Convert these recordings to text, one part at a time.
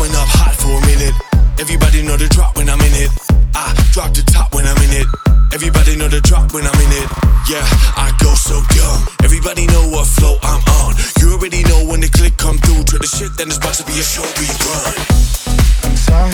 Coming up hot for a minute. Everybody know the drop when I'm in it. I drop the top when I'm in it. Everybody know the drop when I'm in it. Yeah, I go so dumb. Everybody know what flow I'm on. You already know when the click come through. Try the shit, then it's about to be a show we run. I'm sorry.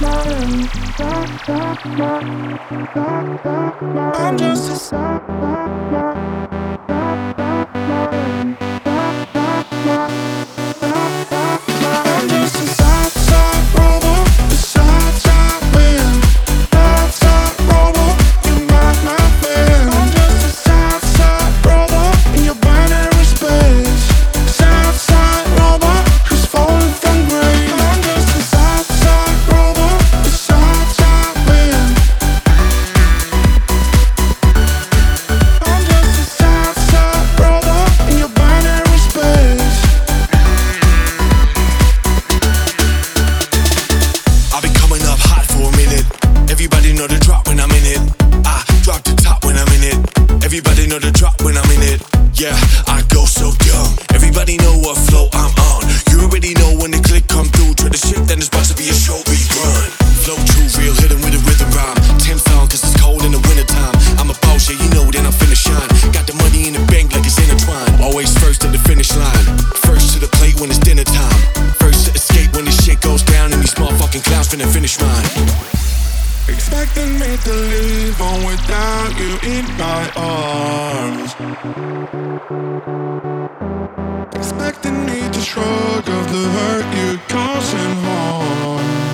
I'm just a finna finish mine. Expecting me to live on without you in my arms. Expecting me to shrug off the hurt you cause him harm.